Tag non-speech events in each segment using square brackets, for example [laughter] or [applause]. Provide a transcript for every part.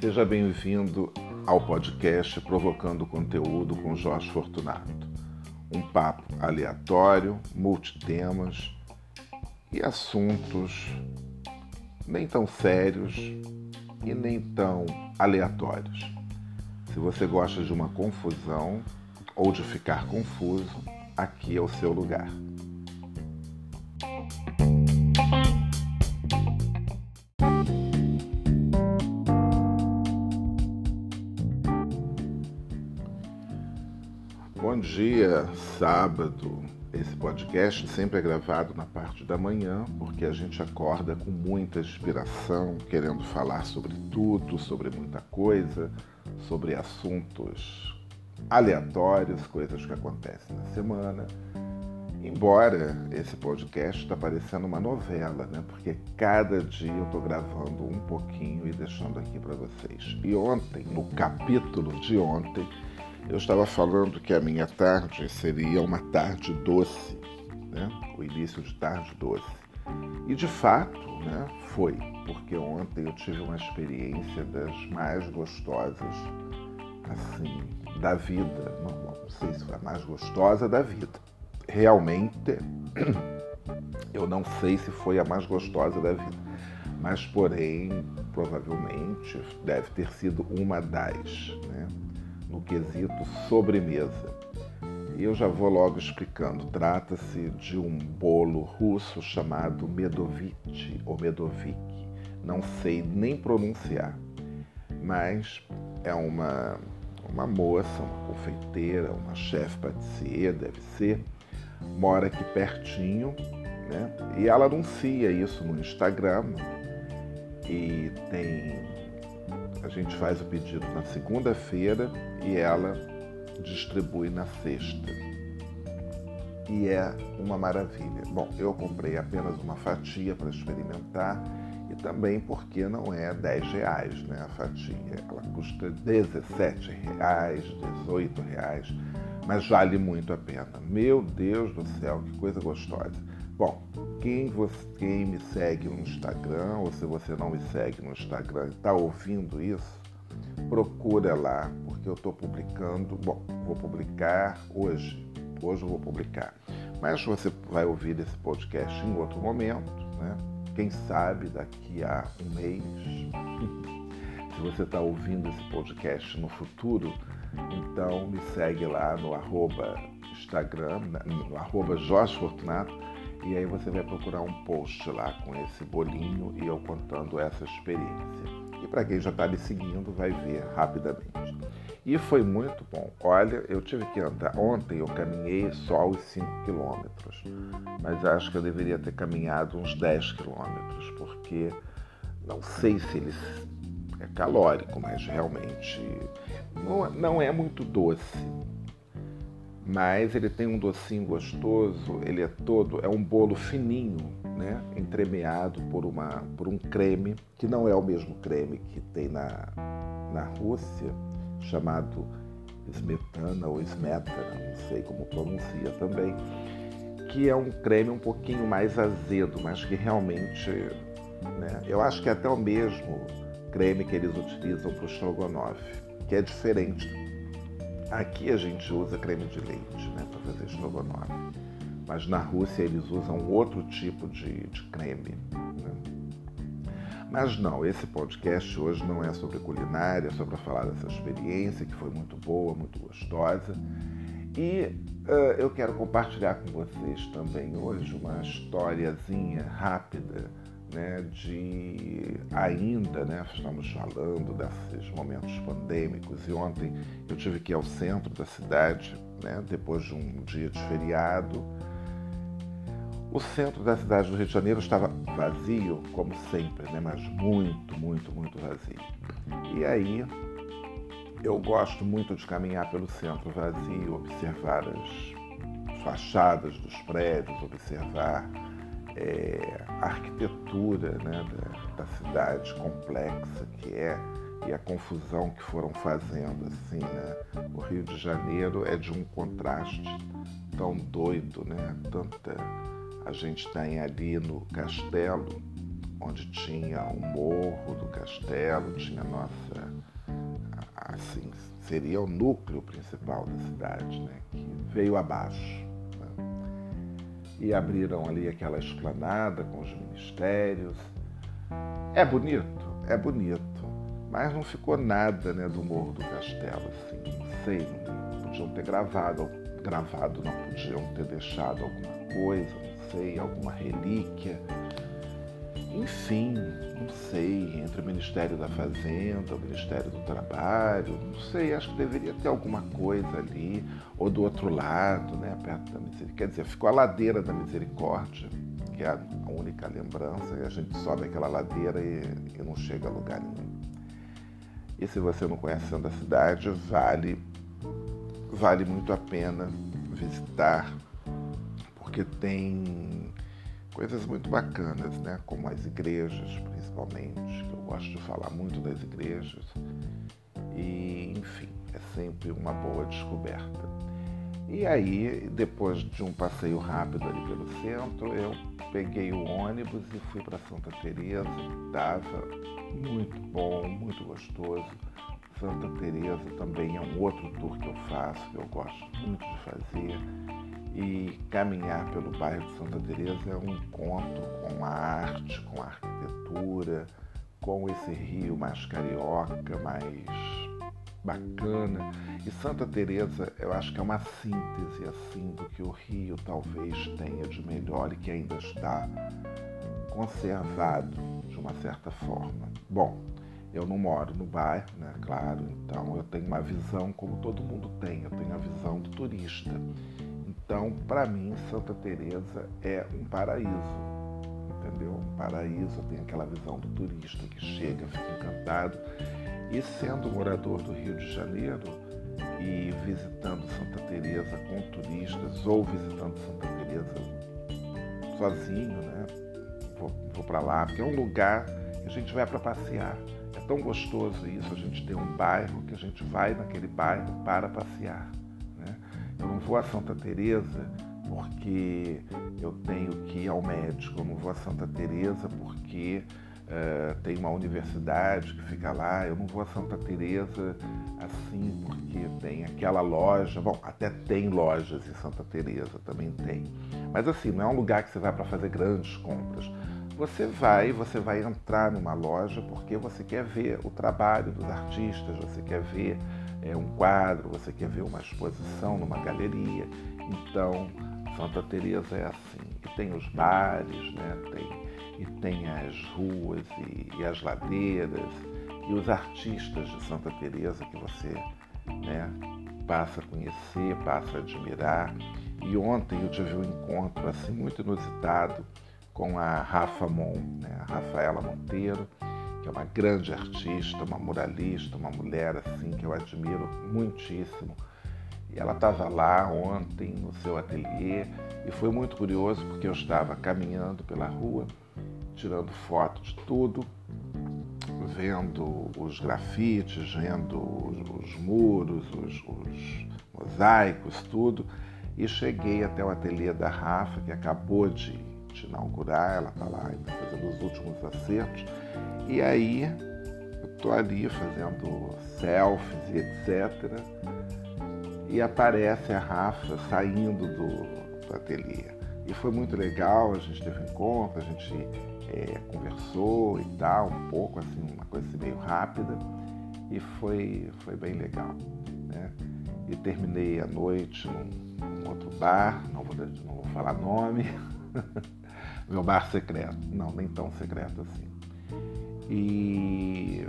Seja bem-vindo ao podcast Provocando Conteúdo com Jorge Fortunato. Um papo aleatório, multitemas e assuntos nem tão sérios e nem tão aleatórios. Se você gosta de uma confusão ou de ficar confuso, aqui é o seu lugar. Bom dia, sábado. Esse podcast sempre é gravado na parte da manhã, porque a gente acorda com muita inspiração, querendo falar sobre tudo, sobre muita coisa, sobre assuntos aleatórios, coisas que acontecem na semana. Embora esse podcast está parecendo uma novela, né? Porque cada dia eu estou gravando um pouquinho e deixando aqui para vocês. E ontem, no capítulo de ontem, eu estava falando que a minha tarde seria uma tarde doce, né? o início de tarde doce. E de fato, né, foi, porque ontem eu tive uma experiência das mais gostosas, assim, da vida. Não, não sei se foi a mais gostosa da vida. Realmente, [clears throat] eu não sei se foi a mais gostosa da vida, mas porém, provavelmente, deve ter sido uma das, né? No quesito sobremesa. E eu já vou logo explicando. Trata-se de um bolo russo chamado Medovitch ou Medovik. Não sei nem pronunciar, mas é uma, uma moça, uma confeiteira, uma chefe patissier, deve ser, mora aqui pertinho, né? E ela anuncia isso no Instagram e tem a gente faz o pedido na segunda-feira e ela distribui na sexta. E é uma maravilha. Bom, eu comprei apenas uma fatia para experimentar e também porque não é 10 reais né, a fatia. Ela custa 17 reais, 18 reais, mas vale muito a pena. Meu Deus do céu, que coisa gostosa. Bom, quem, você, quem me segue no Instagram, ou se você não me segue no Instagram e está ouvindo isso, procura lá, porque eu estou publicando. Bom, vou publicar hoje. Hoje eu vou publicar. Mas você vai ouvir esse podcast em outro momento, né? Quem sabe daqui a um mês. [laughs] Se você está ouvindo esse podcast no futuro, então me segue lá no arroba Instagram, no arroba Jorge Fortunato e aí você vai procurar um post lá com esse bolinho e eu contando essa experiência. E para quem já está me seguindo, vai ver rapidamente. E foi muito bom. Olha, eu tive que andar. Ontem eu caminhei só os 5 quilômetros, mas acho que eu deveria ter caminhado uns 10 quilômetros, porque não sei se ele é calórico, mas realmente não, não é muito doce mas ele tem um docinho gostoso, ele é todo, é um bolo fininho, né, entremeado por, uma, por um creme, que não é o mesmo creme que tem na, na Rússia, chamado smetana ou smetana, não sei como pronuncia também, que é um creme um pouquinho mais azedo, mas que realmente, né, eu acho que é até o mesmo creme que eles utilizam para o estrogonofe, que é diferente Aqui a gente usa creme de leite né, para fazer estrogonofe, mas na Rússia eles usam outro tipo de, de creme. Né? Mas não, esse podcast hoje não é sobre culinária, é só para falar dessa experiência que foi muito boa, muito gostosa. E uh, eu quero compartilhar com vocês também hoje uma historiazinha rápida né, de ainda, né, estamos falando desses momentos pandêmicos e ontem eu tive que ir ao centro da cidade, né, depois de um dia de feriado. O centro da cidade do Rio de Janeiro estava vazio, como sempre, né, mas muito, muito, muito vazio. E aí eu gosto muito de caminhar pelo centro vazio, observar as fachadas dos prédios, observar é, a arquitetura né, da, da, cidade complexa que é e a confusão que foram fazendo assim, né? O Rio de Janeiro é de um contraste tão doido, né? Tanta A gente tem ali no castelo, onde tinha o morro do castelo, tinha a nossa, assim, seria o núcleo principal da cidade, né, que veio abaixo. E abriram ali aquela esplanada com os ministérios. É bonito, é bonito, mas não ficou nada né, do morro do castelo, assim, não sei, não podiam ter gravado, gravado, não podiam ter deixado alguma coisa, não sei, alguma relíquia. Enfim, não sei, entre o Ministério da Fazenda, o Ministério do Trabalho, não sei, acho que deveria ter alguma coisa ali, ou do outro lado, né, perto da Misericórdia. Quer dizer, ficou a ladeira da Misericórdia, que é a única lembrança, e a gente sobe aquela ladeira e, e não chega a lugar nenhum. E se você não conhece a cidade, vale, vale muito a pena visitar, porque tem coisas muito bacanas, né? Como as igrejas, principalmente, que eu gosto de falar muito das igrejas. E, enfim, é sempre uma boa descoberta. E aí, depois de um passeio rápido ali pelo centro, eu peguei o ônibus e fui para Santa Teresa. Estava muito bom, muito gostoso. Santa Teresa também é um outro tour que eu faço, que eu gosto muito de fazer e caminhar pelo bairro de Santa Teresa é um encontro com a arte, com a arquitetura, com esse rio mais carioca, mais bacana. E Santa Teresa, eu acho que é uma síntese assim do que o Rio talvez tenha de melhor e que ainda está conservado de uma certa forma. Bom, eu não moro no bairro, né? Claro, então eu tenho uma visão como todo mundo tem, eu tenho a visão do turista. Então, para mim, Santa Teresa é um paraíso, entendeu? Um paraíso, tem aquela visão do turista que chega, fica encantado. E sendo morador do Rio de Janeiro e visitando Santa Teresa com turistas ou visitando Santa Teresa sozinho, né? Vou, vou para lá, porque é um lugar que a gente vai para passear. É tão gostoso isso, a gente tem um bairro que a gente vai naquele bairro para passear. Eu não vou a Santa Teresa porque eu tenho que ir ao médico. Eu não vou a Santa Teresa porque uh, tem uma universidade que fica lá. Eu não vou a Santa Teresa assim porque tem aquela loja. Bom, até tem lojas em Santa Teresa, também tem. Mas assim, não é um lugar que você vai para fazer grandes compras. Você vai, você vai entrar numa loja porque você quer ver o trabalho dos artistas, você quer ver é, um quadro, você quer ver uma exposição numa galeria. Então, Santa Teresa é assim. E tem os bares, né? tem, e tem as ruas e, e as ladeiras e os artistas de Santa Teresa que você né, passa a conhecer, passa a admirar. E ontem eu tive um encontro assim muito inusitado com a Rafa Mon, né, a Rafaela Monteiro, que é uma grande artista, uma muralista, uma mulher assim que eu admiro muitíssimo. E ela estava lá ontem no seu ateliê e foi muito curioso porque eu estava caminhando pela rua, tirando foto de tudo, vendo os grafites, vendo os, os muros, os, os mosaicos, tudo, e cheguei até o ateliê da Rafa, que acabou de, de inaugurar, ela está lá fazendo os últimos acertos. E aí eu tô ali fazendo selfies e etc. E aparece a Rafa saindo do, do ateliê. E foi muito legal, a gente teve um encontro, a gente é, conversou e tal, um pouco, assim, uma coisa assim, meio rápida. E foi, foi bem legal. Né? E terminei a noite num, num outro bar, não vou, não vou falar nome. [laughs] Meu bar secreto. Não, nem tão secreto assim. E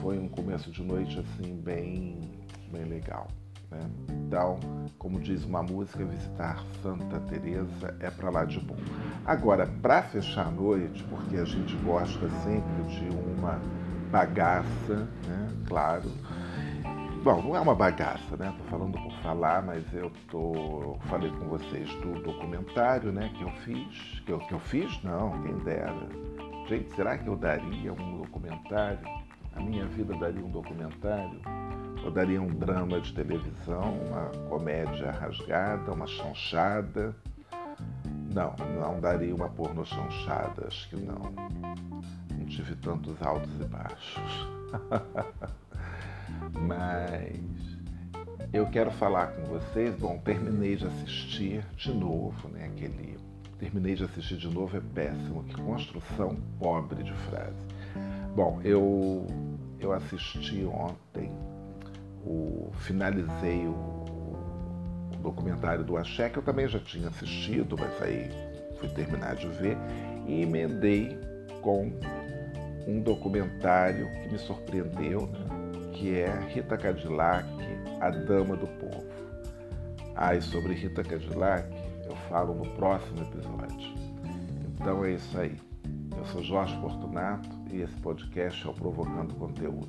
foi um começo de noite assim bem, bem legal. Né? Então, como diz uma música, visitar Santa Teresa é para lá de bom. Agora, para fechar a noite, porque a gente gosta sempre de uma bagaça, né? Claro. Bom, não é uma bagaça, né? Tô falando por falar, mas eu tô falei com vocês do documentário, né? Que eu fiz, que eu, que eu fiz, não, quem dera Gente, será que eu daria um documentário? A minha vida daria um documentário? Ou daria um drama de televisão, uma comédia rasgada, uma chanchada? Não, não daria uma porno chanchada, acho que não. Não tive tantos altos e baixos. [laughs] Mas eu quero falar com vocês. Bom, terminei de assistir de novo, né? Aquele. Terminei de assistir de novo é péssimo. Que construção pobre de frase. Bom, eu, eu assisti ontem, o, finalizei o, o documentário do Axé, que eu também já tinha assistido, mas aí fui terminar de ver, e emendei com um documentário que me surpreendeu, né? que é Rita Cadillac, A Dama do Povo. Ah, e sobre Rita Cadillac falo no próximo episódio. Então é isso aí. Eu sou Jorge Fortunato e esse podcast é o Provocando Conteúdo.